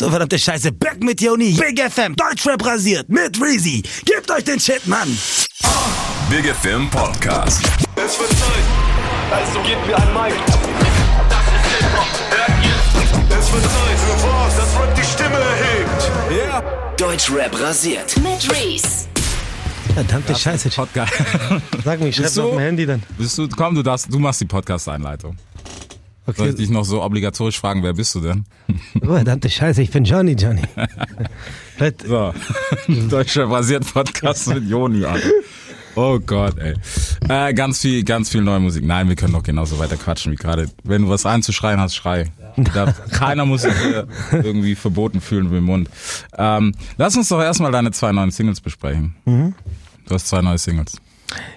So verdammte Scheiße, back mit Joni, Big FM, Deutschrap rasiert, mit Reezy. Gebt euch den Shit, Mann. Big FM Podcast. Es wird Zeit, also gebt mir ein Mic. Das ist Hip-Hop, hört ihr? Es wird Zeit für was, das Rap die Stimme erhebt. Ja. Deutschrap rasiert. Mit Reese. Verdammte Scheiße. Podcast. Sag mir, ich schreib auf dem Handy dann. Bist du, komm, du darfst, du machst die Podcast-Einleitung. Soll ich Okay. dich noch so obligatorisch fragen, wer bist du denn? Oh, verdammte Scheiße, ich bin Johnny, Johnny. So, Deutscher basiert Podcast mit Joni an. Oh Gott, ey. Äh, ganz viel, ganz viel neue Musik. Nein, wir können doch genauso weiter quatschen wie gerade. Wenn du was einzuschreien hast, schrei. Da, keiner muss sich hier irgendwie verboten fühlen mit dem Mund. Ähm, lass uns doch erstmal deine zwei neuen Singles besprechen. Du hast zwei neue Singles.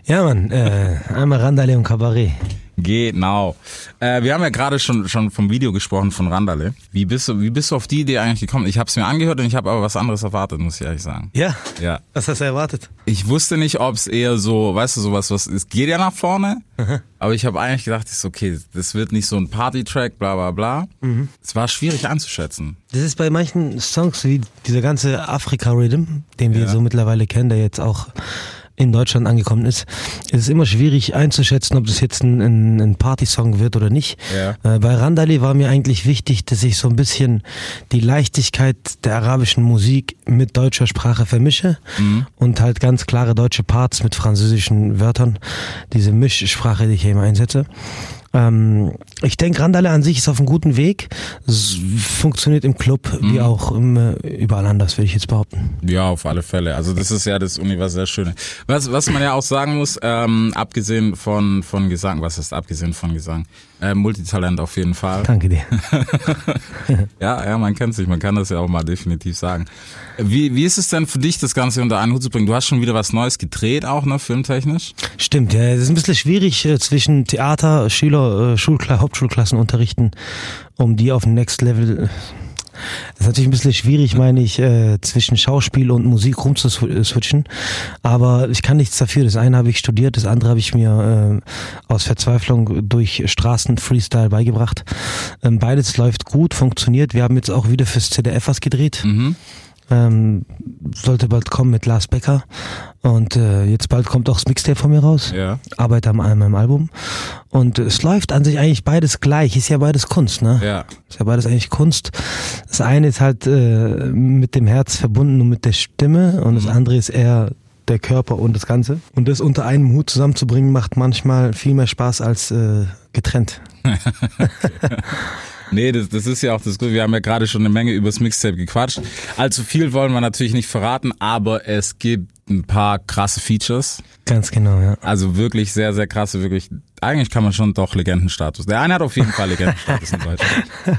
Ja, Mann, äh, einmal Randale und Cabaret. Genau. Äh, wir haben ja gerade schon schon vom Video gesprochen von Randale. Wie bist du wie bist du auf die Idee eigentlich gekommen? Ich habe es mir angehört und ich habe aber was anderes erwartet, muss ich ehrlich sagen. Ja? Ja. Was hast du erwartet? Ich wusste nicht, ob es eher so, weißt du, sowas, was es geht ja nach vorne, aber ich habe eigentlich gedacht, ist okay, das wird nicht so ein Party-Track, bla bla bla. Es war schwierig einzuschätzen. Das ist bei manchen Songs wie dieser ganze Afrika-Rhythm, den wir Ja. so mittlerweile kennen, der jetzt auch in Deutschland angekommen ist, ist es immer schwierig einzuschätzen, ob das jetzt ein, ein, ein Party-Song wird oder nicht. Ja. Äh, bei Randali war mir eigentlich wichtig, dass ich so ein bisschen die Leichtigkeit der arabischen Musik mit deutscher Sprache vermische und halt ganz klare deutsche Parts mit französischen Wörtern, diese Mischsprache, die ich hier immer einsetze. Ähm, ich denke, Randale an sich ist auf einem guten Weg. Es funktioniert im Club wie auch im, äh, überall anders, würde ich jetzt behaupten. Ja, auf alle Fälle. Also das ist ja das universell Schöne. Was, was man ja auch sagen muss, ähm, abgesehen von, von Gesang, was ist abgesehen von Gesang? Äh, Multitalent auf jeden Fall. Danke dir. Ja, ja, man kennt sich, man kann das ja auch mal definitiv sagen. Wie, wie ist es denn für dich, das Ganze unter einen Hut zu bringen? Du hast schon wieder was Neues gedreht, auch, ne, filmtechnisch? Stimmt, ja, es ist ein bisschen schwierig äh, zwischen Theater, Schüler, äh, Schulkla Hauptschulklassen unterrichten, um die auf ein Next Level. Das ist natürlich ein bisschen schwierig, meine ich, äh, zwischen Schauspiel und Musik rumzuswitchen. Aber ich kann nichts dafür. Das eine habe ich studiert, das andere habe ich mir äh, aus Verzweiflung durch Straßen-Freestyle beigebracht. Ähm, beides läuft gut, funktioniert. Wir haben jetzt auch wieder fürs ZDF was gedreht. Ähm, sollte bald kommen mit Lars Becker. Und äh, jetzt bald kommt auch das Mixtape von mir raus. Ja. Arbeite an meinem Album. Und es läuft an sich eigentlich beides gleich. Ist ja beides Kunst, ne? Ja. Ist ja beides eigentlich Kunst. Das eine ist halt äh, mit dem Herz verbunden und mit der Stimme und das andere ist eher der Körper und das Ganze. Und das unter einem Hut zusammenzubringen macht manchmal viel mehr Spaß als äh, getrennt. Nee, das, das ist ja auch das Gute. Wir haben ja gerade schon eine Menge übers Mixtape gequatscht. Allzu viel wollen wir natürlich nicht verraten, aber es gibt ein paar krasse Features. Ganz genau, ja. Also wirklich sehr, sehr krasse, wirklich. Eigentlich kann man schon doch Legendenstatus. Der eine hat auf jeden Fall Legendenstatus in Deutschland.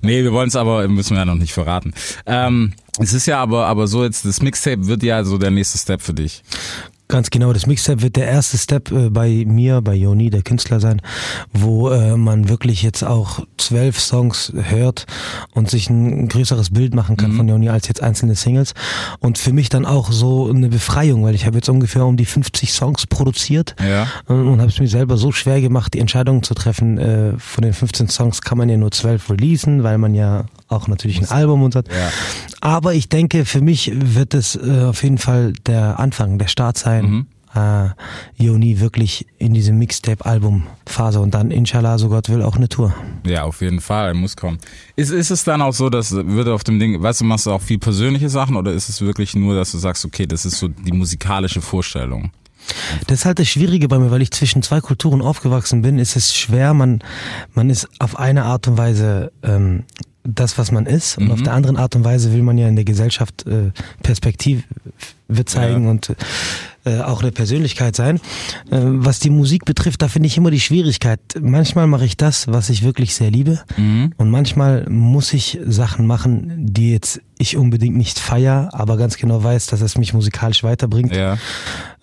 Nee, wir wollen es aber, müssen wir ja noch nicht verraten. Ähm, es ist ja aber, aber so jetzt, das Mixtape wird ja so der nächste Step für dich. Ganz genau, das Mixtape wird der erste Step äh, bei mir, bei Joni, der Künstler sein, wo äh, man wirklich jetzt auch zwölf Songs hört und sich ein größeres Bild machen kann von Joni als jetzt einzelne Singles. Und für mich dann auch so eine Befreiung, weil ich habe jetzt ungefähr um die 50 Songs produziert Ja. und, und habe es mir selber so schwer gemacht, die Entscheidung zu treffen. Äh, von den 15 Songs kann man ja nur zwölf releasen, weil man ja auch natürlich ein Album und so. Ja. Aber ich denke, für mich wird es äh, auf jeden Fall der Anfang, der Start sein. Äh, Joni wirklich in diese Mixtape-Album-Phase und dann inshallah, so Gott will, auch eine Tour. Ja, auf jeden Fall, muss kommen. Ist, ist es dann auch so, dass würde auf dem Ding, weißt du, machst du auch viel persönliche Sachen oder ist es wirklich nur, dass du sagst, okay, das ist so die musikalische Vorstellung? Das ist halt das Schwierige bei mir, weil ich zwischen zwei Kulturen aufgewachsen bin, ist es schwer, man, man ist auf eine Art und Weise ähm, das, was man ist und auf der anderen Art und Weise will man ja in der Gesellschaft äh, Perspektive zeigen Ja. und äh, auch eine Persönlichkeit sein. Äh, was die Musik betrifft, da finde ich immer die Schwierigkeit. Manchmal mache ich das, was ich wirklich sehr liebe und manchmal muss ich Sachen machen, die jetzt ich unbedingt nicht feier, aber ganz genau weiß, dass es mich musikalisch weiterbringt. Ja.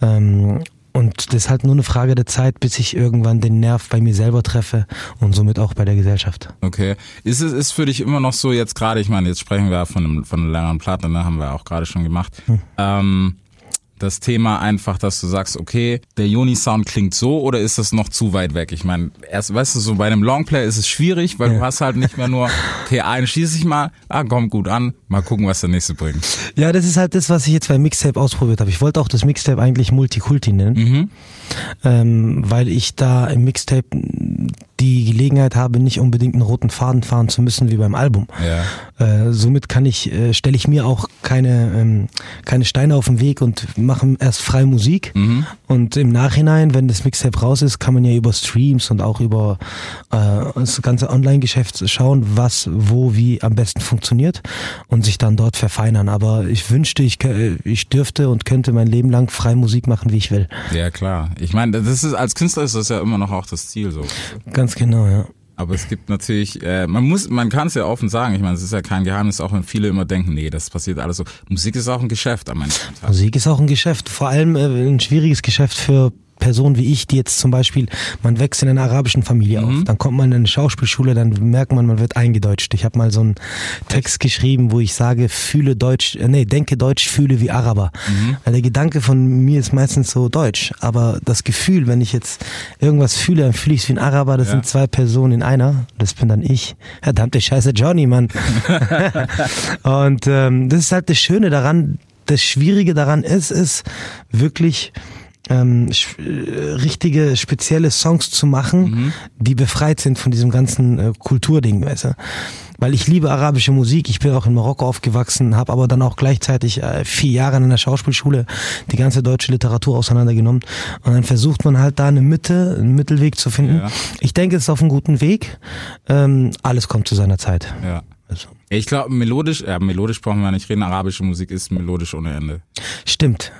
Ähm, und das ist halt nur eine Frage der Zeit, bis ich irgendwann den Nerv bei mir selber treffe und somit auch bei der Gesellschaft. Okay. Ist es ist für dich immer noch so jetzt gerade, ich meine, jetzt sprechen wir von einem, von einer längeren Platte, ne, haben wir auch gerade schon gemacht. Ähm, das Thema einfach, dass du sagst, okay, der Joni-Sound klingt so oder ist das noch zu weit weg? Ich meine, erst, weißt du, so bei einem Longplay ist es schwierig, weil du hast halt nicht mehr nur, okay, einen schieße ich mal, ah, kommt gut an, mal gucken, was der nächste bringt. Ja, das ist halt das, was ich jetzt beim Mixtape ausprobiert habe. Ich wollte auch das Mixtape eigentlich Multikulti nennen, ähm, weil ich da im Mixtape die Gelegenheit habe, nicht unbedingt einen roten Faden fahren zu müssen wie beim Album. Ja. Äh, somit kann ich, äh, stelle ich mir auch keine, ähm, keine Steine auf den Weg und mache erst freie Musik. Und im Nachhinein, wenn das Mixtape raus ist, kann man ja über Streams und auch über äh, das ganze Online-Geschäft schauen, was, wo, wie am besten funktioniert und sich dann dort verfeinern. Aber ich wünschte, ich, ich dürfte und könnte mein Leben lang frei Musik machen, wie ich will. Ja, klar. Ich meine, das ist, als Künstler ist das ja immer noch auch das Ziel, so. Ganz genau, ja. Aber es gibt natürlich, äh, man muss, man kann es ja offen sagen. Ich meine, es ist ja kein Geheimnis, auch wenn viele immer denken, nee, das passiert alles so. Musik ist auch ein Geschäft am Ende. Musik ist auch ein Geschäft, vor allem äh, ein schwieriges Geschäft für Personen wie ich, die jetzt zum Beispiel, man wächst in einer arabischen Familie auf, dann kommt man in eine Schauspielschule, dann merkt man, man wird eingedeutscht. Ich habe mal so einen Text geschrieben, wo ich sage, fühle Deutsch, äh, nee, denke Deutsch, fühle wie Araber. Weil der Gedanke von mir ist meistens so Deutsch, aber das Gefühl, wenn ich jetzt irgendwas fühle, dann fühle ich es wie ein Araber, das Ja. sind zwei Personen in einer, das bin dann ich. Verdammte Scheiße, Johnny, Mann. Und ähm, das ist halt das Schöne daran, das Schwierige daran ist, ist wirklich ähm, äh, richtige, spezielle Songs zu machen, die befreit sind von diesem ganzen äh, Kulturding, weißt du? Weil ich liebe arabische Musik, ich bin auch in Marokko aufgewachsen, habe aber dann auch gleichzeitig äh, vier Jahre in einer Schauspielschule die ganze deutsche Literatur auseinandergenommen. Und dann versucht man halt da eine Mitte, einen Mittelweg zu finden. Ja. Ich denke, es ist auf einem guten Weg. Ähm, alles kommt zu seiner Zeit. Ja. Also. Ich glaube, melodisch, ja, melodisch brauchen wir nicht reden. Arabische Musik ist melodisch ohne Ende. Stimmt.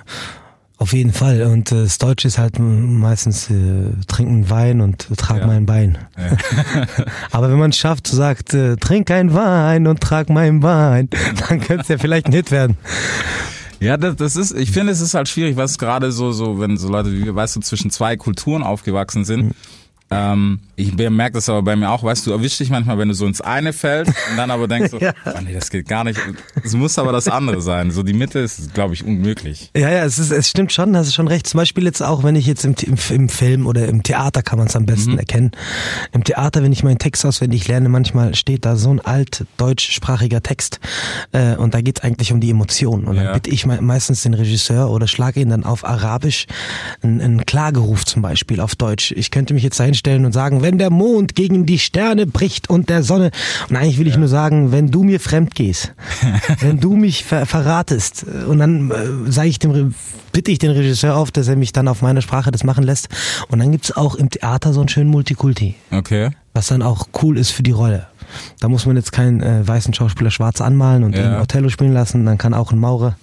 Auf jeden Fall. Und äh, das Deutsche ist halt meistens äh, trinken Wein und trag Ja. mein Bein. Aber wenn man es schafft, sagt, äh, trink ein Wein und trag mein Bein, dann könnte es ja vielleicht ein Hit werden. Ja, das, das ist, ich finde, es ist halt schwierig, was gerade so, so, wenn so Leute wie wir, weißt du, zwischen zwei Kulturen aufgewachsen sind. Ähm, ich merke das aber bei mir auch, weißt du, erwischst dich manchmal, wenn du so ins eine fällst und dann aber denkst so, Ja. oh nee, das geht gar nicht. Es muss aber das andere sein. So die Mitte ist, glaube ich, unmöglich. Ja, ja, es, ist, es stimmt schon, hast du schon recht. Zum Beispiel jetzt auch, wenn ich jetzt im, im, im Film oder im Theater kann man es am besten erkennen. Im Theater, wenn ich meinen Text auswendig lerne, manchmal steht da so ein alt deutschsprachiger Text äh, und da geht es eigentlich um die Emotionen. Und Ja. dann bitte ich me meistens den Regisseur oder schlage ihn dann auf Arabisch einen, einen Klageruf zum Beispiel auf Deutsch. Ich könnte mich jetzt hinstellen und sagen, wenn der Mond gegen die Sterne bricht und der Sonne. Und eigentlich will ich nur sagen, wenn du mir fremd gehst, wenn du mich ver verratest äh, und dann äh, sage ich dem Re- bitte ich den Regisseur auf, dass er mich dann auf meine Sprache das machen lässt. Und dann gibt's auch im Theater so einen schönen Multikulti, Okay. was dann auch cool ist für die Rolle. Da muss man jetzt keinen äh, weißen Schauspieler schwarz anmalen und Ja. den Othello spielen lassen. Dann kann auch ein Maurer,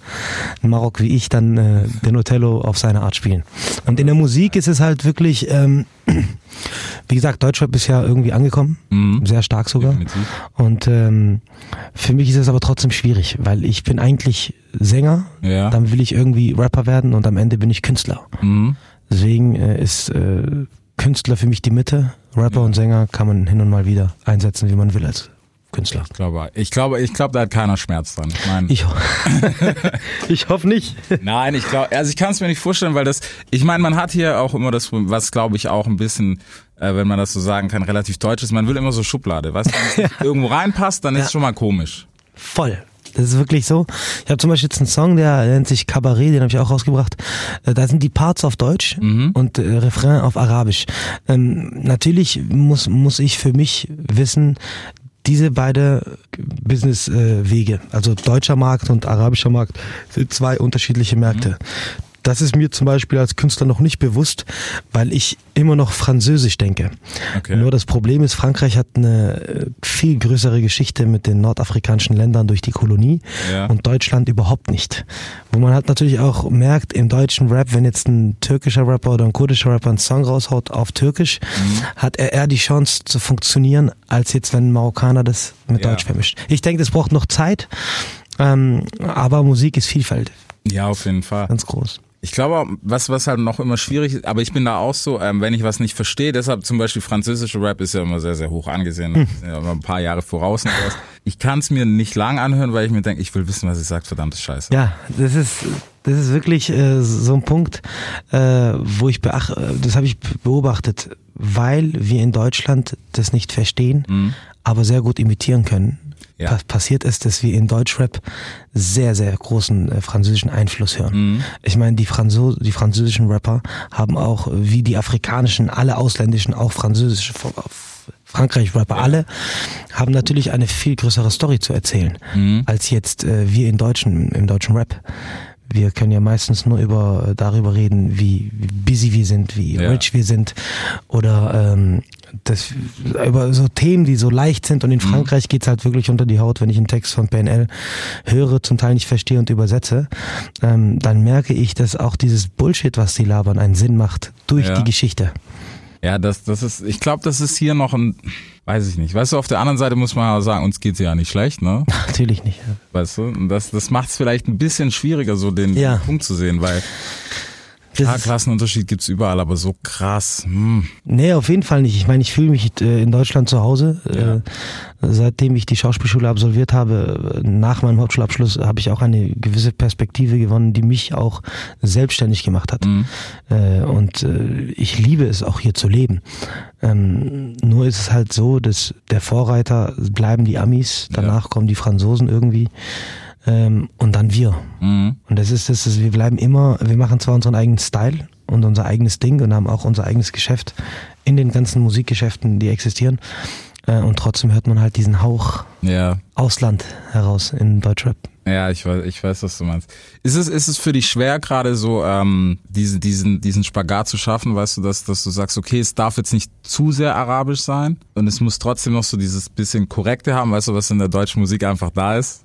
ein Marok wie ich, dann äh, den Othello auf seine Art spielen. Und in der Musik ist es halt wirklich, ähm, wie gesagt, Deutschrap ist ja irgendwie angekommen, Mhm. sehr stark sogar. Definitiv. Und ähm, für mich ist es aber trotzdem schwierig, weil ich bin eigentlich Sänger, Ja. dann will ich irgendwie Rapper werden und am Ende bin ich Künstler. Mhm. Deswegen äh, ist äh, Künstler für mich die Mitte. Rapper und Sänger kann man hin und mal wieder einsetzen, wie man will als Künstler. Ich glaube, ich glaube, ich glaube, da hat keiner Schmerz dran. Ich meine, Ich, ho ich hoffe nicht. Nein, ich glaube, also ich kann es mir nicht vorstellen, weil das, ich meine, man hat hier auch immer das, was glaube ich auch ein bisschen, äh, wenn man das so sagen kann, relativ deutsch ist, man will immer so Schublade, weißt du, wenn es nicht irgendwo reinpasst, dann ist es schon mal komisch. Voll. Das ist wirklich so. Ich habe zum Beispiel jetzt einen Song, der nennt sich Cabaret, den habe ich auch rausgebracht. Äh, Da sind die Parts auf Deutsch und äh, Refrain auf Arabisch. Ähm, natürlich muss, muss ich für mich wissen, diese beide Business-Wege, also deutscher Markt und arabischer Markt, sind zwei unterschiedliche Märkte. Das ist mir zum Beispiel als Künstler noch nicht bewusst, weil ich immer noch Französisch denke. Okay. Nur das Problem ist, Frankreich hat eine äh, viel größere Geschichte mit den nordafrikanischen Ländern durch die Kolonie Ja. und Deutschland überhaupt nicht. Wo man halt natürlich auch merkt, im deutschen Rap, wenn jetzt ein türkischer Rapper oder ein kurdischer Rapper einen Song raushaut auf Türkisch, Mhm. hat er eher die Chance zu funktionieren, als jetzt, wenn ein Marokkaner das mit Ja. Deutsch vermischt. Ich denke, das braucht noch Zeit, ähm, aber Musik ist Vielfalt, Ja, auf jeden Fall. ganz groß. Ich glaube, was, was halt noch immer schwierig ist, aber ich bin da auch so, ähm, wenn ich was nicht verstehe, deshalb zum Beispiel französische Rap ist ja immer sehr, sehr hoch angesehen, Hm. ja immer ein paar Jahre voraus. Und sowas. Ich kann es mir nicht lang anhören, weil ich mir denke, ich will wissen, was sie sagt, verdammte Scheiße. Ja, das ist das ist wirklich äh, so ein Punkt, äh, wo ich beach, das habe ich beobachtet, weil wir in Deutschland das nicht verstehen, aber sehr gut imitieren können. Ja. Pa passiert ist, dass wir in Deutschrap sehr, sehr großen äh, französischen Einfluss hören. Ich meine, die, Franzo die französischen Rapper haben auch, wie die afrikanischen, alle ausländischen, auch französische, Frankreich-Rapper, alle haben natürlich eine viel größere Story zu erzählen, als jetzt äh, wir in Deutschen, im deutschen Rap. Wir können ja meistens nur über darüber reden, wie, busy wir sind, wie Ja. rich wir sind oder ähm, das, über so Themen, die so leicht sind. Und in Frankreich geht's halt wirklich unter die Haut, wenn ich einen Text von PNL höre, zum Teil nicht verstehe und übersetze, ähm, dann merke ich, dass auch dieses Bullshit, was die labern, einen Sinn macht durch Ja. die Geschichte. Ja, das, das ist, ich glaube, das ist hier noch ein, weiß ich nicht. Weißt du, auf der anderen Seite muss man ja sagen, uns geht's ja nicht schlecht, ne? Natürlich nicht. Weißt du? Und das, das macht es vielleicht ein bisschen schwieriger, so den Ja. Punkt zu sehen, weil klar, ist- Klassenunterschied gibt's überall, aber so krass. Hm. Nee, auf jeden Fall nicht. Ich meine, ich fühle mich äh, in Deutschland zu Hause. Äh, seitdem ich die Schauspielschule absolviert habe, äh, nach meinem Hauptschulabschluss, habe ich auch eine gewisse Perspektive gewonnen, die mich auch selbstständig gemacht hat. Äh, und ich liebe es auch hier zu leben. Ähm, nur ist es halt so, dass der Vorreiter bleiben die Amis, danach kommen die Franzosen irgendwie ähm, und dann wir. Mhm. Und das ist das, dass wir bleiben immer, wir machen zwar unseren eigenen Style und unser eigenes Ding und haben auch unser eigenes Geschäft in den ganzen Musikgeschäften, die existieren. Äh, und trotzdem hört man halt diesen Hauch Ja. Ausland heraus in Deutschrap. Ja, ich weiß, ich weiß, was du meinst. Ist es, ist es für dich schwer, gerade so ähm, diesen, diesen, diesen Spagat zu schaffen, weißt du, dass, dass du sagst, okay, es darf jetzt nicht zu sehr arabisch sein und es muss trotzdem noch so dieses bisschen korrekte haben, weißt du, was in der deutschen Musik einfach da ist?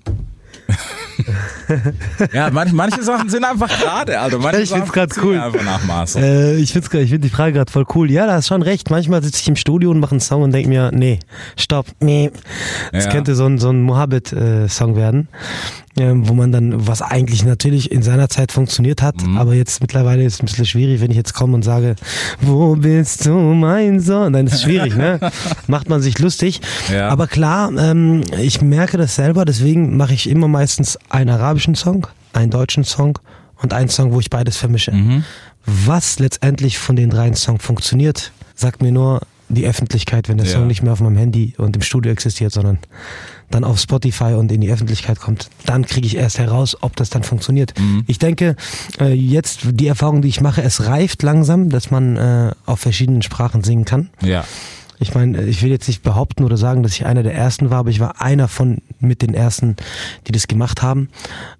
ja, manche, manche Sachen sind einfach gerade, Alter. Manche Ich find's Sachen grad funktionieren cool. Einfach nach Maß. Äh, ich find's, ich find die Frage gerade voll cool. Ja, da hast schon recht. Manchmal sitze ich im Studio und mache einen Song und denk mir, nee, stopp, nee. Das Ja. könnte so ein, so ein Mohammed-Song werden, ähm, wo man dann, was eigentlich natürlich in seiner Zeit funktioniert hat, Mhm. aber jetzt mittlerweile ist es ein bisschen schwierig, wenn ich jetzt komme und sage, wo bist du, mein Sohn? Dann ist es schwierig, ne? Macht man sich lustig. Ja. Aber klar, ähm, ich merke das selber, deswegen mache ich immer meistens einen arabischen Song, einen deutschen Song und einen Song, wo ich beides vermische. Was letztendlich von den dreien Songs funktioniert, sagt mir nur die Öffentlichkeit, wenn der Ja. Song nicht mehr auf meinem Handy und im Studio existiert, sondern dann auf Spotify und in die Öffentlichkeit kommt, dann kriege ich erst heraus, ob das dann funktioniert. Ich denke, äh, jetzt die Erfahrung, die ich mache, es reift langsam, dass man äh, auf verschiedenen Sprachen singen kann. Ja. Ich meine, ich will jetzt nicht behaupten oder sagen, dass ich einer der ersten war, aber ich war einer von mit den ersten, die das gemacht haben.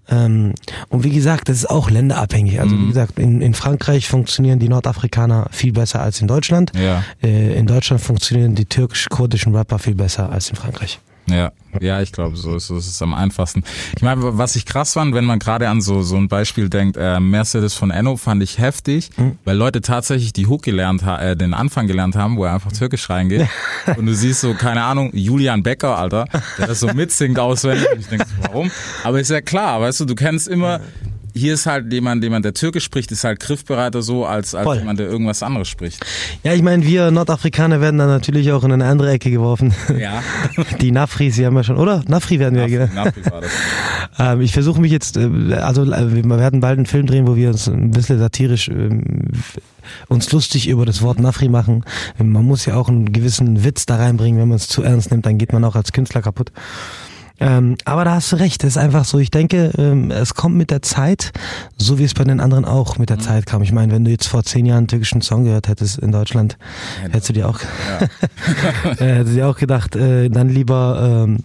Ähm, und wie gesagt, das ist auch länderabhängig. Also wie gesagt, in, in Frankreich funktionieren die Nordafrikaner viel besser als in Deutschland. Ja. Äh, in Deutschland funktionieren die türkisch-kurdischen Rapper viel besser als in Frankreich. Ja, ja, ich glaube, so ist, so ist es am einfachsten. Ich meine, was ich krass fand, wenn man gerade an so so ein Beispiel denkt, äh, Mercedes von Enno fand ich heftig, weil Leute tatsächlich die Hook gelernt haben, äh, den Anfang gelernt haben, wo er einfach türkisch reingeht. Und du siehst so, keine Ahnung, Julian Becker, Alter, der das so mitsingt auswendig. Und ich denke, warum? Aber ist ja klar, weißt du, du kennst immer, hier ist halt jemand, jemand, der türkisch spricht, ist halt griffbereiter so, als, als Voll. jemand, der irgendwas anderes spricht. Ja, ich meine, wir Nordafrikaner werden dann natürlich auch in eine andere Ecke geworfen. Ja. Die Nafris, die haben wir schon, oder? Nafri werden wir. Nafi, Nafi war das. Ähm, ich versuche mich jetzt, äh, also äh, wir werden bald einen Film drehen, wo wir uns ein bisschen satirisch ähm, uns lustig über das Wort Nafri machen. Man muss ja auch einen gewissen Witz da reinbringen, wenn man es zu ernst nimmt, dann geht man auch als Künstler kaputt. Ähm, aber da hast du recht, das ist einfach so. Ich denke, ähm, es kommt mit der Zeit, so wie es bei den anderen auch mit der Zeit kam. Ich meine, wenn du jetzt vor zehn Jahren einen türkischen Song gehört hättest in Deutschland, hättest du dir auch, äh, hättest du dir auch gedacht, äh, dann lieber ähm,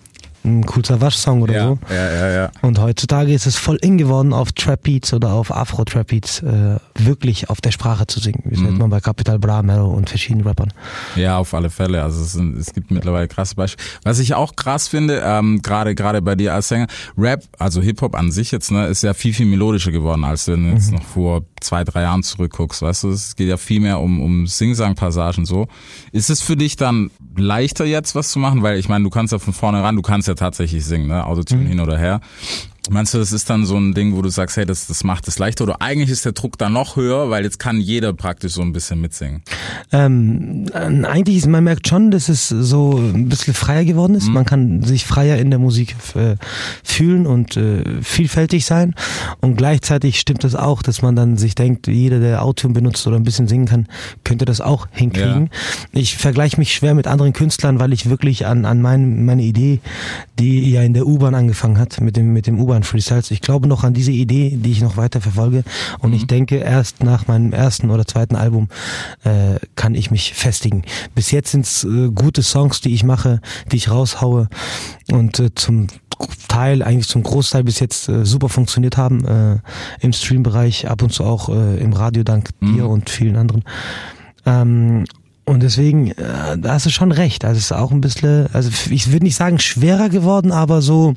ein Cool Savage-Song oder Ja, so. ja, ja, ja. Und heutzutage ist es voll in geworden, auf Trap Beats oder auf Afro Trap Beats äh, wirklich auf der Sprache zu singen. Wie Mhm. sieht man bei Capital Bra, Mero und verschiedenen Rappern. Ja, auf alle Fälle. Also es, sind, es gibt mittlerweile krasse Beispiele. Was ich auch krass finde, ähm, gerade gerade bei dir als Sänger, Rap, also Hip Hop an sich jetzt, ne, ist ja viel viel melodischer geworden, als wenn du jetzt noch vor zwei drei Jahren zurückguckst. Weißt du, es geht ja viel mehr um um Sing-Sang-Passagen so. Ist es für dich dann leichter jetzt was zu machen, weil ich meine, du kannst ja von vornherein, du kannst ja tatsächlich singen, ne, Autotune hin oder her. Meinst du, das ist dann so ein Ding, wo du sagst, hey, das, das macht es leichter? Oder eigentlich ist der Druck da noch höher, weil jetzt kann jeder praktisch so ein bisschen mitsingen. Ähm, äh, eigentlich ist, man merkt schon, dass es so ein bisschen freier geworden ist. Man kann sich freier in der Musik äh, fühlen und äh, vielfältig sein. Und gleichzeitig stimmt das auch, dass man dann sich denkt, jeder, der Autotune benutzt oder ein bisschen singen kann, könnte das auch hinkriegen. Ich vergleiche mich schwer mit anderen Künstlern, weil ich wirklich an, an mein, meine Idee, die ja in der U-Bahn angefangen hat, mit dem, mit dem U-Bahn Freestyles. Ich glaube noch an diese Idee, die ich noch weiter verfolge. Und ich denke, erst nach meinem ersten oder zweiten Album äh, kann ich mich festigen. Bis jetzt sind es äh, gute Songs, die ich mache, die ich raushaue und äh, zum Teil, eigentlich zum Großteil bis jetzt äh, super funktioniert haben äh, im Streambereich, ab und zu auch äh, im Radio dank dir und vielen anderen. Ähm, und deswegen, äh, da hast du schon recht. Also es ist auch ein bisschen, also ich würde nicht sagen schwerer geworden, aber so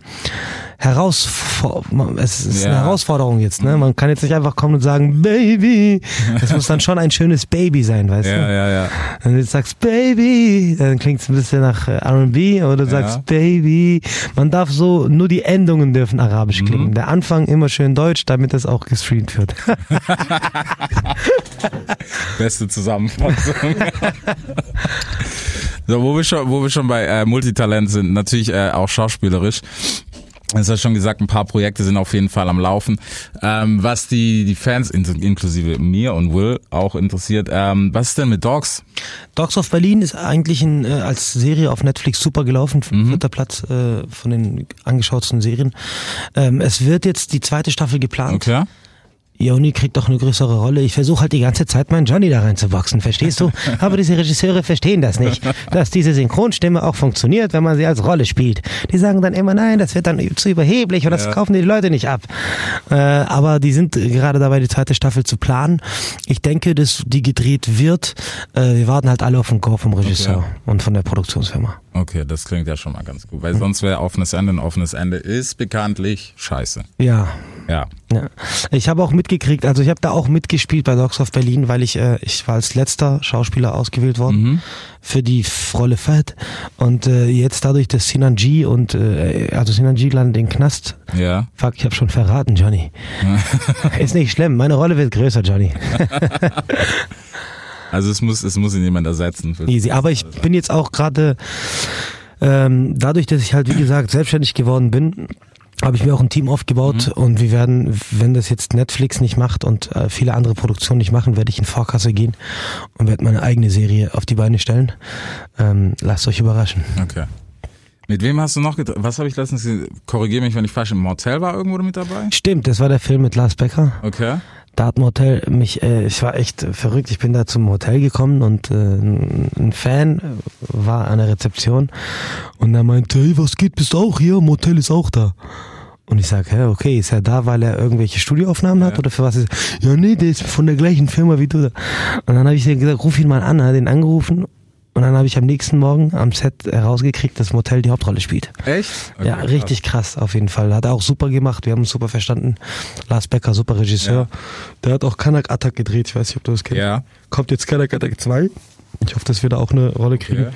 herausfor es ist eine Ja. Herausforderung jetzt. Ne? Man kann jetzt nicht einfach kommen und sagen, Baby. Das muss dann schon ein schönes Baby sein, weißt du? Ja, ja, ja. Wenn du jetzt sagst Baby, dann klingt es ein bisschen nach äh, R&B oder du sagst Ja. Baby. Man darf so, nur die Endungen dürfen Mhm. arabisch klingen. Der Anfang immer schön deutsch, damit das auch gestreamt wird. Beste Zusammenfassung. so, wo wir schon, wo wir schon bei äh, Multitalent sind, natürlich äh, auch schauspielerisch. Es hast schon gesagt, ein paar Projekte sind auf jeden Fall am Laufen. Ähm, was die, die Fans, in, inklusive mir und Will, auch interessiert, ähm, was ist denn mit Dogs? Dogs of Berlin ist eigentlich ein, äh, als Serie auf Netflix super gelaufen, vierter Platz äh, von den angeschautsten Serien. Ähm, es wird jetzt die zweite Staffel geplant. Okay. Joni kriegt doch eine größere Rolle. Ich versuche halt die ganze Zeit meinen Johnny da reinzuboxen, verstehst du? Aber diese Regisseure verstehen das nicht, dass diese Synchronstimme auch funktioniert, wenn man sie als Rolle spielt. Die sagen dann immer, nein, das wird dann zu überheblich und das Ja. kaufen die Leute nicht ab. Äh, aber die sind gerade dabei, die zweite Staffel zu planen. Ich denke, dass die gedreht wird. Äh, wir warten halt alle auf den Go vom Regisseur Okay. und von der Produktionsfirma. Okay, das klingt ja schon mal ganz gut, weil sonst wäre offenes Ende. Ein offenes Ende ist bekanntlich scheiße. Ja, Ja. Ja. Ich habe auch mitgekriegt, also ich habe da auch mitgespielt bei Dogs of Berlin, weil ich äh, ich war als letzter Schauspieler ausgewählt worden für die Rolle Fett und äh, jetzt dadurch, dass Sinan G und äh, also Sinan G landet in den Knast. Ja. Fuck, ich habe schon verraten, Johnny. Ist nicht schlimm, meine Rolle wird größer, Johnny. Also es muss, es muss ihn jemand ersetzen. Easy. Aber ich bin jetzt auch gerade ähm, dadurch, dass ich halt wie gesagt selbstständig geworden bin, habe ich mir auch ein Team aufgebaut und wir werden, wenn das jetzt Netflix nicht macht und äh, viele andere Produktionen nicht machen, werde ich in Vorkasse gehen und werde meine eigene Serie auf die Beine stellen. Ähm, lasst euch überraschen. Okay. Mit wem hast du noch gedreht? Was habe ich letztens, ge- korrigiere mich, wenn ich falsch, im Motel war irgendwo mit dabei? Stimmt, das war der Film mit Lars Becker. Okay. Da hat ein Hotel mich, äh, ich war echt verrückt. Ich bin da zum Hotel gekommen und äh, ein Fan war an der Rezeption und er meinte, hey, was geht, bist du auch hier? Motel ist auch da. Und ich sag, hä, okay, ist er da, weil er irgendwelche Studioaufnahmen hat oder für was ist? Ja, nee, der ist von der gleichen Firma wie du. Und dann habe ich gesagt, ruf ihn mal an, hat ihn angerufen und dann habe ich am nächsten Morgen am Set herausgekriegt, dass Motel die Hauptrolle spielt. Echt? Okay, Ja, richtig krass auf jeden Fall. Hat er auch super gemacht. Wir haben uns super verstanden. Lars Becker, super Regisseur. Der hat auch Kanak Attack gedreht. Ich weiß nicht, ob du das kennst. Ja. Kommt jetzt Kanak Attack 2. Ich hoffe, dass wir da auch eine Rolle kriegen. Ja.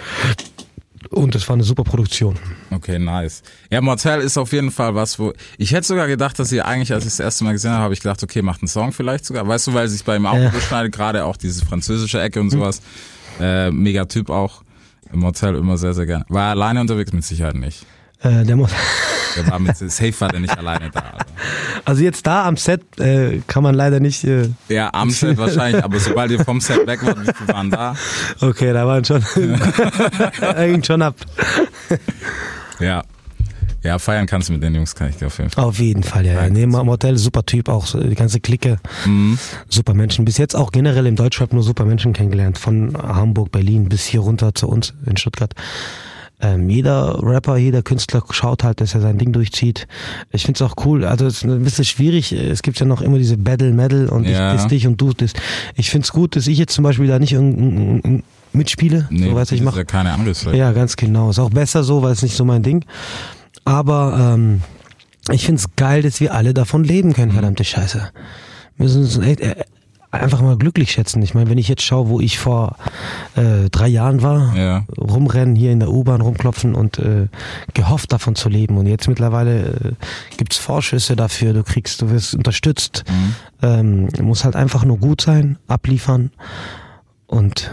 Und das war eine super Produktion. Okay, nice. Ja, Motel ist auf jeden Fall was, wo ich hätte sogar gedacht, dass ihr eigentlich, als ich das erste Mal gesehen habe, habe ich gedacht, okay, macht einen Song vielleicht sogar. Weißt du, weil sich bei ihm auch Ja. beschneidet, gerade auch diese französische Ecke und sowas. Äh, mega Typ auch. Im Motel immer sehr, sehr gerne. War alleine unterwegs? Mit Sicherheit nicht. Äh, der muss, Der war mit Safe war der nicht alleine da. Also. also jetzt da am Set äh, kann man leider nicht. Äh, Ja, am Set wahrscheinlich, aber sobald ihr vom Set weg wie viele waren da? okay, da waren schon. Hängt schon ab. Ja. Ja, feiern kannst du mit den Jungs, kann ich dir auf jeden Fall. Auf jeden Fall, ja. ja. Nee, Motel, super Typ, auch die ganze Clique. Mhm. Super Menschen. Bis jetzt auch generell im Deutschrap nur super Menschen kennengelernt. Von Hamburg, Berlin bis hier runter zu uns in Stuttgart. Ähm, jeder Rapper, jeder Künstler schaut halt, dass er sein Ding durchzieht. Ich find's auch cool. Also es ist ein bisschen schwierig. Es gibt ja noch immer diese Battle Medal und Ja. ich diss dich und du das. Ich find's gut, dass ich jetzt zum Beispiel da nicht irgendein mitspiele. Nee, so was ich mache. ja keine Angriffsfläche. Ja, ganz genau. Ist auch besser so, weil es nicht so mein Ding. Aber ähm, ich find's geil, dass wir alle davon leben können, verdammte Scheiße. Wir müssen uns echt, äh, einfach mal glücklich schätzen. Ich meine, wenn ich jetzt schaue, wo ich vor äh, drei Jahren war, Ja. rumrennen, hier in der U-Bahn rumklopfen und äh, gehofft davon zu leben. Und jetzt mittlerweile äh, gibt's Vorschüsse dafür, du kriegst, du wirst unterstützt. Ähm, muss halt einfach nur gut sein, abliefern und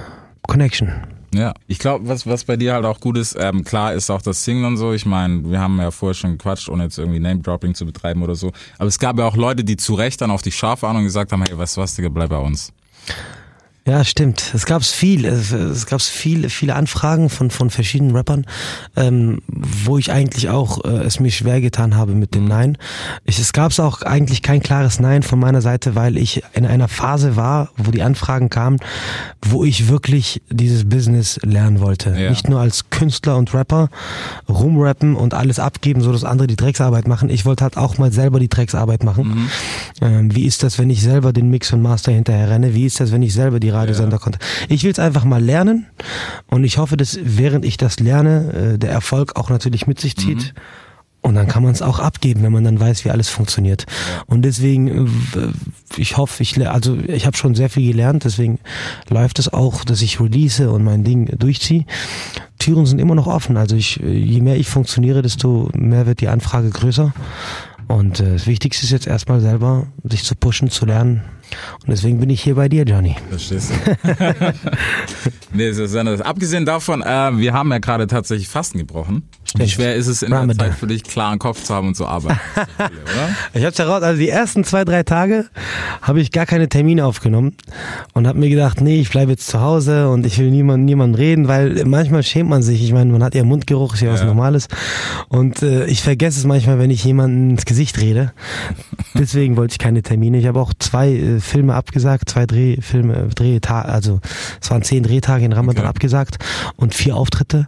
Connection. Ja, ich glaube, was, was bei dir halt auch gut ist, ähm, klar ist auch das Singen und so. Ich meine, wir haben ja vorher schon gequatscht, ohne jetzt irgendwie Name-Dropping zu betreiben oder so. Aber es gab ja auch Leute, die zu Recht dann auf dich scharf waren und gesagt haben, hey, weißt du was, Digga, bleib bei uns. Ja, stimmt. Es gab's viel. Es, es gab's viele, viele Anfragen von von verschiedenen Rappern, ähm, wo ich eigentlich auch äh, es mir schwer getan habe mit dem Nein. Ich, es gab's auch eigentlich kein klares Nein von meiner Seite, weil ich in einer Phase war, wo die Anfragen kamen, wo ich wirklich dieses Business lernen wollte. Ja. Nicht nur als Künstler und Rapper rumrappen und alles abgeben, so dass andere die Drecksarbeit machen. Ich wollte halt auch mal selber die Drecksarbeit machen. Ähm, wie ist das, wenn ich selber den Mix und Master hinterher renne? Wie ist das, wenn ich selber die Radiosender konnte? Ich will es einfach mal lernen und ich hoffe, dass während ich das lerne, äh, der Erfolg auch natürlich mit sich zieht. Und dann kann man es auch abgeben, wenn man dann weiß, wie alles funktioniert. Und deswegen, äh, ich hoffe, ich also ich habe schon sehr viel gelernt, deswegen läuft es auch, dass ich release und mein Ding durchziehe. Türen sind immer noch offen. Also ich, äh, je mehr ich funktioniere, desto mehr wird die Anfrage größer. Und äh, das Wichtigste ist jetzt erstmal selber, sich zu pushen, zu lernen. Und deswegen bin ich hier bei dir, Johnny. Verstehst du? nee, das ist anders. Abgesehen davon, äh, wir haben ja gerade tatsächlich Fasten gebrochen. Wie schwer ist es in der Ramadan. Zeit für dich, klaren Kopf zu haben und zu arbeiten? Ich hab's heraus, also die ersten zwei, drei Tage habe ich gar keine Termine aufgenommen und habe mir gedacht, nee, ich bleibe jetzt zu Hause und ich will niemand, niemandem reden, weil manchmal schämt man sich. Ich meine, man hat ja Mundgeruch, ist ja, was Ja. Normales. Und äh, ich vergesse es manchmal, wenn ich jemandem ins Gesicht rede. Deswegen wollte ich keine Termine. Ich habe auch zwei äh, Filme abgesagt, zwei Drehfilme, Drehtage, also es waren zehn Drehtage in Ramadan Okay. abgesagt und vier Auftritte.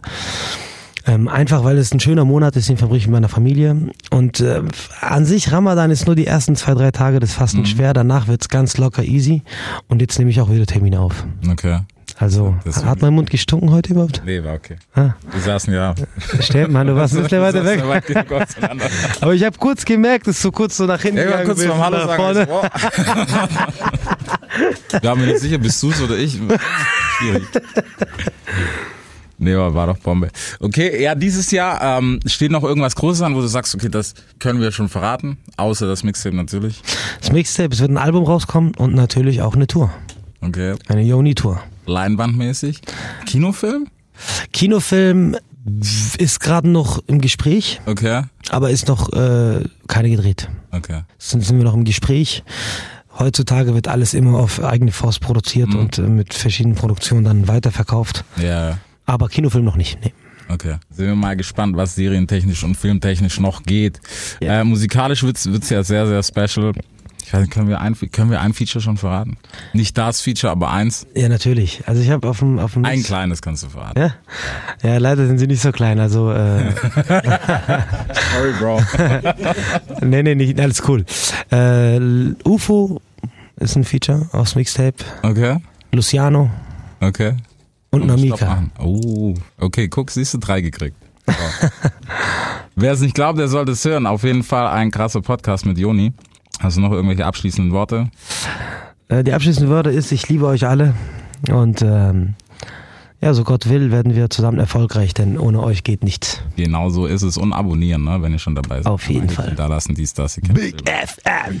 Ähm, einfach weil es ein schöner Monat ist, den verbringe ich mit meiner Familie. Und äh, an sich, Ramadan ist nur die ersten zwei, drei Tage des Fasten schwer. Danach wird's ganz locker easy. Und jetzt nehme ich auch wieder Termine auf. Okay. Also, hat mein Mund gestunken heute überhaupt? Nee, war okay. Ah, Wir saßen ja. stimmt, Mann, du warst ein bisschen weiter weg. Aber ich habe kurz gemerkt, dass du kurz so nach hinten Ja, gegangen kurz bist. Hallo nach sagen. vorne. wow. Wir haben mir nicht sicher, bist du's oder ich? Schwierig. Nee, war doch Bombe. Okay, ja, dieses Jahr ähm, steht noch irgendwas Großes an, wo du sagst, okay, das können wir schon verraten, außer das Mixtape natürlich. Das Mixtape, es wird ein Album rauskommen und natürlich auch eine Tour. Okay, Eine Yoni-Tour. Leinwandmäßig. Kinofilm? Kinofilm ist gerade noch im Gespräch, Okay, aber ist noch äh, keine gedreht. okay. sind, sind wir noch im Gespräch. Heutzutage wird alles immer auf eigene Faust produziert Mhm. und äh, mit verschiedenen Produktionen dann weiterverkauft. Ja, Aber Kinofilm noch nicht. Nee. okay. Sind wir mal gespannt, was serientechnisch und filmtechnisch noch geht. Ja. Äh, musikalisch wird's wird's ja sehr, sehr special. Ich weiß nicht, können wir ein, können wir ein Feature schon verraten? Nicht das Feature, aber eins. Ja, natürlich. Also ich habe auf dem auf dem Ein Mix- kleines kannst du verraten. ja? ja, leider sind sie nicht so klein. Also äh, Sorry, Bro. nee, nee, nicht alles cool. Äh, UFO ist ein Feature aufs Mixtape. Okay, Luciano okay. Und Stopp Namika. Oh, okay, guck, siehst du, drei gekriegt. So. Wer es nicht glaubt, der sollte es hören. Auf jeden Fall ein krasser Podcast mit Joni. Hast du noch irgendwelche abschließenden Worte? Äh, die abschließende Wörter ist, ich liebe euch alle und ähm, ja, so Gott will, werden wir zusammen erfolgreich, denn ohne euch geht nichts. Genau so ist es. Und abonnieren, ne, wenn ihr schon dabei seid. Auf jeden Fall. Da lassen dies, das. Big FM.